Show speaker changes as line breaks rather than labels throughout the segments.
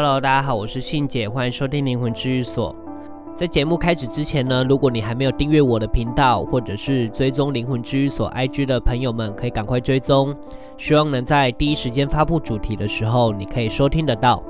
Hello，大家好，我是信姐，欢迎收听灵魂治愈所。在节目开始之前呢，如果你还没有订阅我的频道，或者是追踪灵魂治愈所 IG 的朋友们，可以赶快追踪，希望能在第一时间发布主题的时候，你可以收听得到。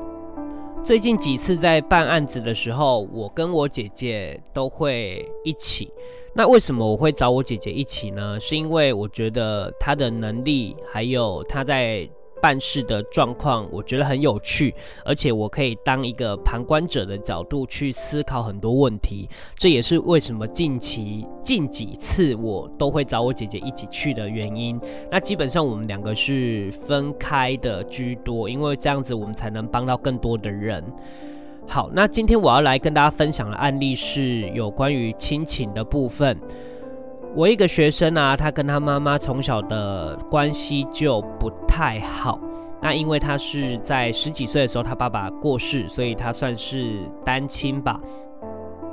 最近几次在办案子的时候，我跟我姐姐都会一起。那为什么我会找我姐姐一起呢？是因为我觉得她的能力，还有她在。办事的状况，我觉得很有趣，而且我可以当一个旁观者的角度去思考很多问题。这也是为什么近期近几次我都会找我姐姐一起去的原因。那基本上我们两个是分开的居多，因为这样子我们才能帮到更多的人。好，那今天我要来跟大家分享的案例是有关于亲情的部分。我一个学生啊，他跟他妈妈从小的关系就不太好。那因为他是在十几岁的时候，他爸爸过世，所以他算是单亲吧。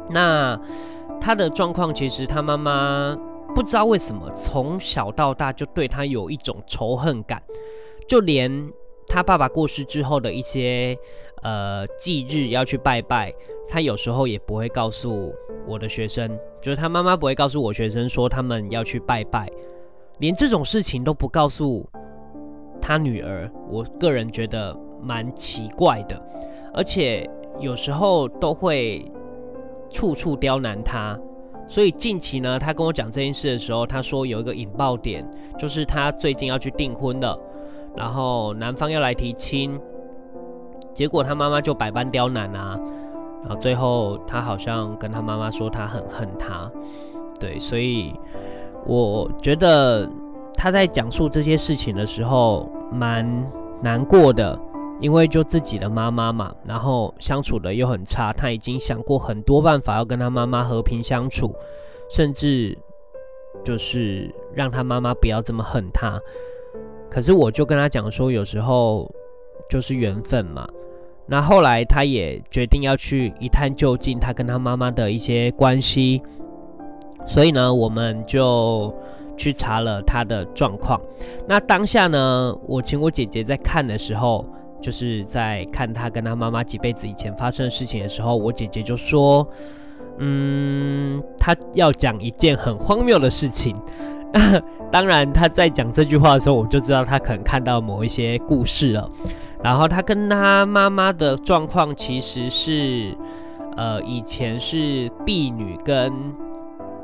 那他的状况其实他妈妈不知道为什么从小到大就对他有一种仇恨感，就连他爸爸过世之后的一些呃忌日要去拜拜，他有时候也不会告诉我的学生。就是他妈妈不会告诉我学生说他们要去拜拜，连这种事情都不告诉他女儿，我个人觉得蛮奇怪的，而且有时候都会处处刁难他。所以近期呢，他跟我讲这件事的时候，他说有一个引爆点，就是他最近要去订婚了，然后男方要来提亲，结果他妈妈就百般刁难啊。然后最后，他好像跟他妈妈说他很恨他，对，所以我觉得他在讲述这些事情的时候蛮难过的，因为就自己的妈妈嘛，然后相处的又很差，他已经想过很多办法要跟他妈妈和平相处，甚至就是让他妈妈不要这么恨他。可是我就跟他讲说，有时候就是缘分嘛。那后来，他也决定要去一探究竟，他跟他妈妈的一些关系。所以呢，我们就去查了他的状况。那当下呢，我请我姐姐在看的时候，就是在看他跟他妈妈几辈子以前发生的事情的时候，我姐姐就说：“嗯，他要讲一件很荒谬的事情。”当然，他在讲这句话的时候，我就知道他可能看到某一些故事了。然后他跟他妈妈的状况其实是，呃，以前是婢女跟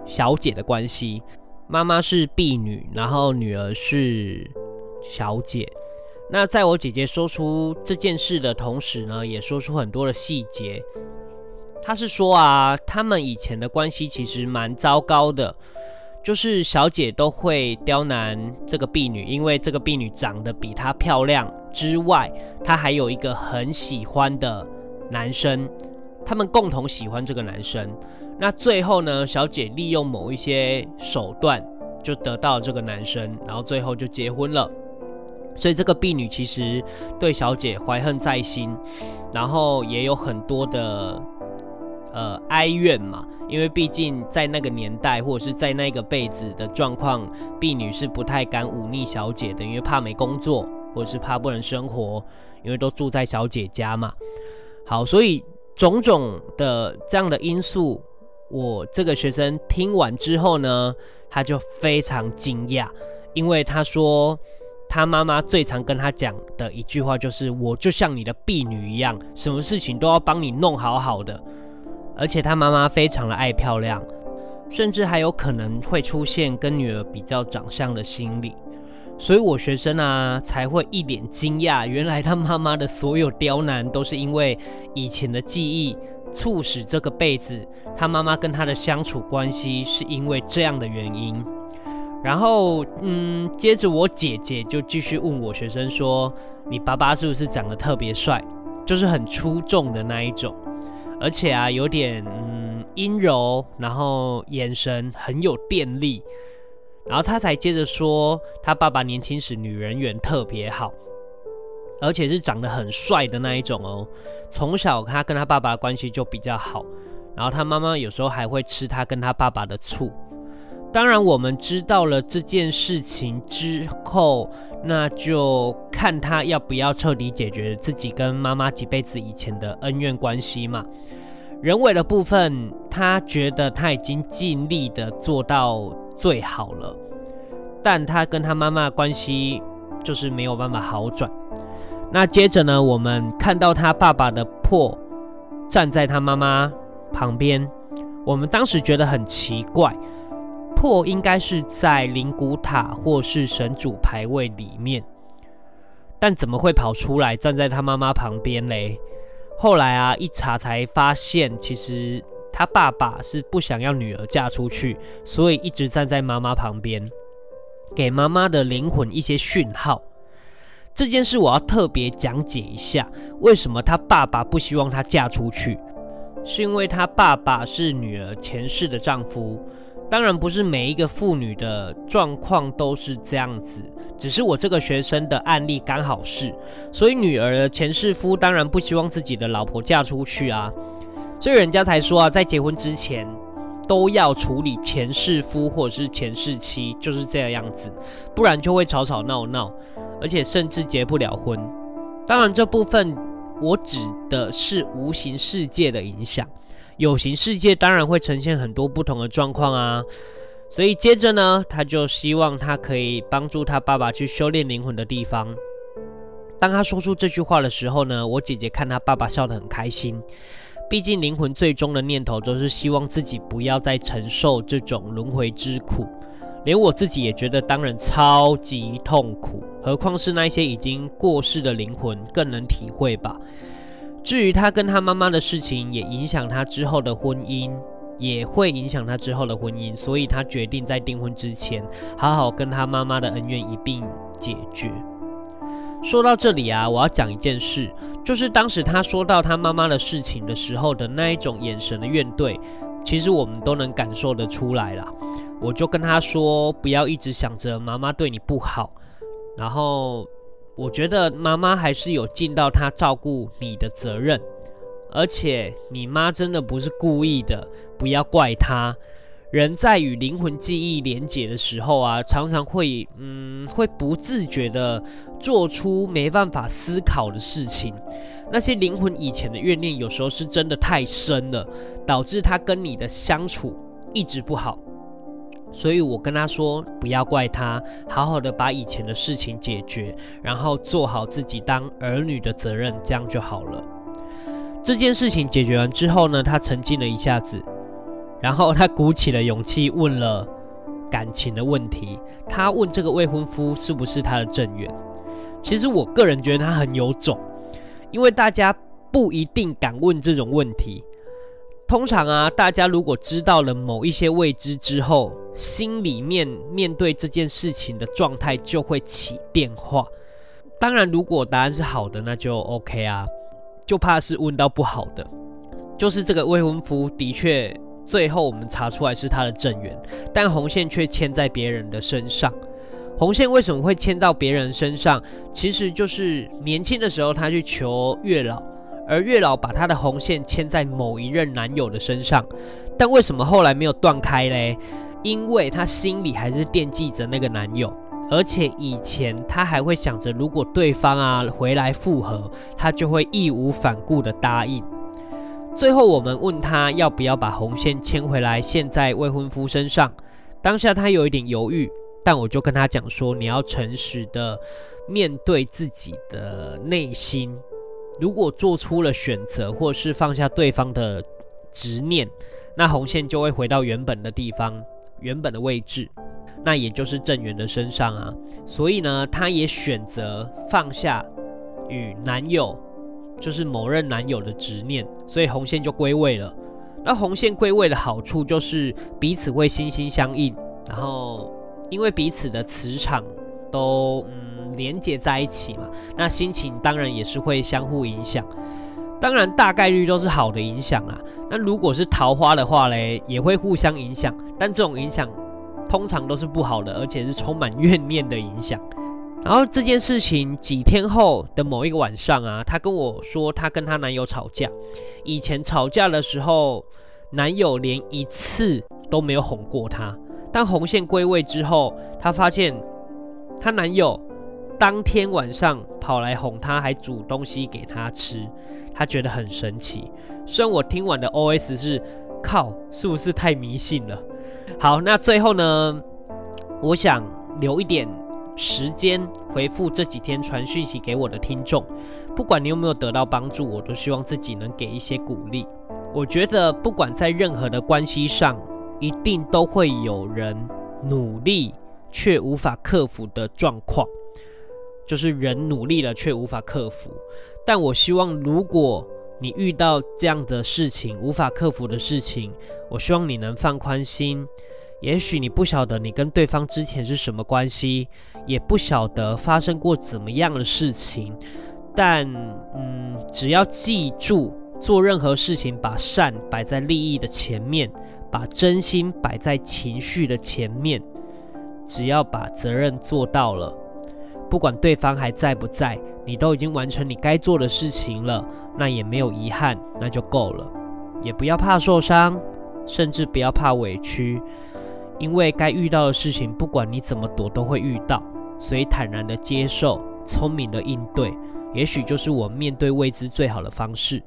小姐的关系，妈妈是婢女，然后女儿是小姐。那在我姐姐说出这件事的同时呢，也说出很多的细节。她是说啊，他们以前的关系其实蛮糟糕的。就是小姐都会刁难这个婢女，因为这个婢女长得比她漂亮之外，她还有一个很喜欢的男生，他们共同喜欢这个男生。那最后呢，小姐利用某一些手段就得到这个男生，然后最后就结婚了。所以这个婢女其实对小姐怀恨在心，然后也有很多的。呃，哀怨嘛，因为毕竟在那个年代或者是在那个辈子的状况，婢女是不太敢忤逆小姐的，因为怕没工作，或者是怕不能生活，因为都住在小姐家嘛。好，所以种种的这样的因素，我这个学生听完之后呢，他就非常惊讶，因为他说他妈妈最常跟他讲的一句话就是：“我就像你的婢女一样，什么事情都要帮你弄好好的。”而且他妈妈非常的爱漂亮，甚至还有可能会出现跟女儿比较长相的心理，所以我学生啊才会一脸惊讶，原来他妈妈的所有刁难都是因为以前的记忆促使这个辈子他妈妈跟他的相处关系是因为这样的原因。然后，嗯，接着我姐姐就继续问我学生说：“你爸爸是不是长得特别帅，就是很出众的那一种？”而且啊，有点嗯阴柔，然后眼神很有电力，然后他才接着说，他爸爸年轻时女人缘特别好，而且是长得很帅的那一种哦。从小他跟他爸爸关系就比较好，然后他妈妈有时候还会吃他跟他爸爸的醋。当然，我们知道了这件事情之后，那就看他要不要彻底解决自己跟妈妈几辈子以前的恩怨关系嘛。人为的部分，他觉得他已经尽力的做到最好了，但他跟他妈妈关系就是没有办法好转。那接着呢，我们看到他爸爸的破站在他妈妈旁边，我们当时觉得很奇怪。破应该是在灵骨塔或是神主牌位里面，但怎么会跑出来站在他妈妈旁边嘞？后来啊，一查才发现，其实他爸爸是不想要女儿嫁出去，所以一直站在妈妈旁边，给妈妈的灵魂一些讯号。这件事我要特别讲解一下，为什么他爸爸不希望她嫁出去？是因为他爸爸是女儿前世的丈夫。当然不是每一个妇女的状况都是这样子，只是我这个学生的案例刚好是，所以女儿的前世夫当然不希望自己的老婆嫁出去啊，所以人家才说啊，在结婚之前都要处理前世夫或者是前世妻，就是这样子，不然就会吵吵闹闹，而且甚至结不了婚。当然这部分我指的是无形世界的影响。有形世界当然会呈现很多不同的状况啊，所以接着呢，他就希望他可以帮助他爸爸去修炼灵魂的地方。当他说出这句话的时候呢，我姐姐看他爸爸笑得很开心。毕竟灵魂最终的念头都是希望自己不要再承受这种轮回之苦，连我自己也觉得当然超级痛苦，何况是那些已经过世的灵魂更能体会吧。至于他跟他妈妈的事情，也影响他之后的婚姻，也会影响他之后的婚姻，所以他决定在订婚之前，好好跟他妈妈的恩怨一并解决。说到这里啊，我要讲一件事，就是当时他说到他妈妈的事情的时候的那一种眼神的怨怼，其实我们都能感受得出来啦。我就跟他说，不要一直想着妈妈对你不好，然后。我觉得妈妈还是有尽到她照顾你的责任，而且你妈真的不是故意的，不要怪她。人在与灵魂记忆连结的时候啊，常常会嗯，会不自觉的做出没办法思考的事情。那些灵魂以前的怨念，有时候是真的太深了，导致他跟你的相处一直不好。所以我跟他说，不要怪他，好好的把以前的事情解决，然后做好自己当儿女的责任，这样就好了。这件事情解决完之后呢，他沉静了一下子，然后他鼓起了勇气问了感情的问题。他问这个未婚夫是不是他的正缘？其实我个人觉得他很有种，因为大家不一定敢问这种问题。通常啊，大家如果知道了某一些未知之后，心里面面对这件事情的状态就会起变化。当然，如果答案是好的，那就 OK 啊。就怕是问到不好的，就是这个未婚夫的确最后我们查出来是他的正缘，但红线却牵在别人的身上。红线为什么会牵到别人身上？其实就是年轻的时候他去求月老。而月老把他的红线牵在某一任男友的身上，但为什么后来没有断开嘞？因为他心里还是惦记着那个男友，而且以前他还会想着，如果对方啊回来复合，他就会义无反顾的答应。最后我们问他要不要把红线牵回来，现在未婚夫身上，当下他有一点犹豫，但我就跟他讲说，你要诚实的面对自己的内心。如果做出了选择，或是放下对方的执念，那红线就会回到原本的地方，原本的位置，那也就是正缘的身上啊。所以呢，她也选择放下与男友，就是某任男友的执念，所以红线就归位了。那红线归位的好处就是彼此会心心相印，然后因为彼此的磁场都嗯。连接在一起嘛，那心情当然也是会相互影响，当然大概率都是好的影响啊。那如果是桃花的话嘞，也会互相影响，但这种影响通常都是不好的，而且是充满怨念的影响。然后这件事情几天后的某一个晚上啊，她跟我说，她跟她男友吵架，以前吵架的时候，男友连一次都没有哄过她。当红线归位之后，她发现她男友当天晚上跑来哄他，还煮东西给他吃，他觉得很神奇。虽然我听完的 OS 是靠，是不是太迷信了？好，那最后呢，我想留一点时间回复这几天传讯息给我的听众，不管你有没有得到帮助，我都希望自己能给一些鼓励。我觉得不管在任何的关系上，一定都会有人努力却无法克服的状况，就是人努力了却无法克服。但我希望，如果你遇到这样的事情，无法克服的事情，我希望你能放宽心。也许你不晓得你跟对方之前是什么关系，也不晓得发生过怎么样的事情，但嗯，只要记住做任何事情，把善摆在利益的前面，把真心摆在情绪的前面，只要把责任做到了，不管对方还在不在，你都已经完成你该做的事情了，那也没有遗憾，那就够了。也不要怕受伤，甚至不要怕委屈。因为该遇到的事情，不管你怎么躲，都会遇到，所以坦然的接受，聪明的应对，也许就是我面对未知最好的方式。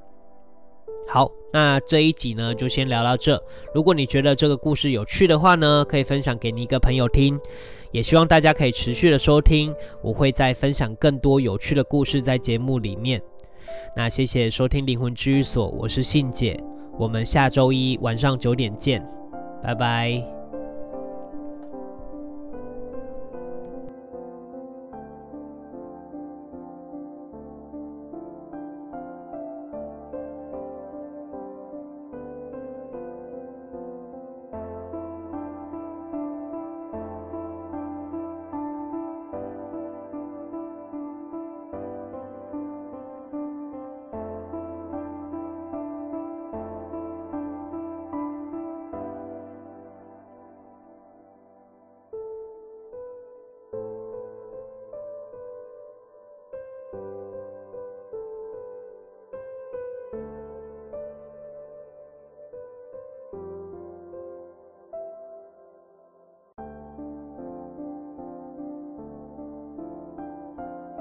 好，那这一集呢，就先聊到这。如果你觉得这个故事有趣的话呢，可以分享给你一个朋友听。也希望大家可以持续的收听，我会再分享更多有趣的故事在节目里面。那谢谢收听灵魂治愈所，我是信姐，我们下周一晚上九点见，拜拜。